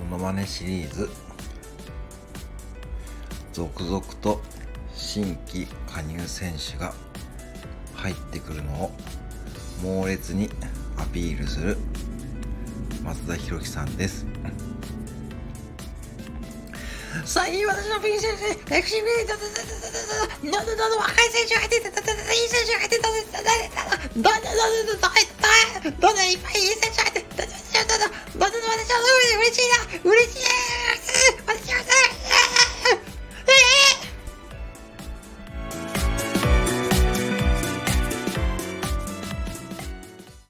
ものまねシリーズ。続々と新規加入選手が入ってくるのを猛烈にアピールする松田博樹さんです。さあ、いい私のピン選手、エクシビリー、だだだだだだだ、どどどど、若い選手が入ってた、だだだ、いい選手が入ってた、だだだだだ、どどどどど、どどどど、いっぱいいい選手が入ってた、だだだだ嬉しいな嬉し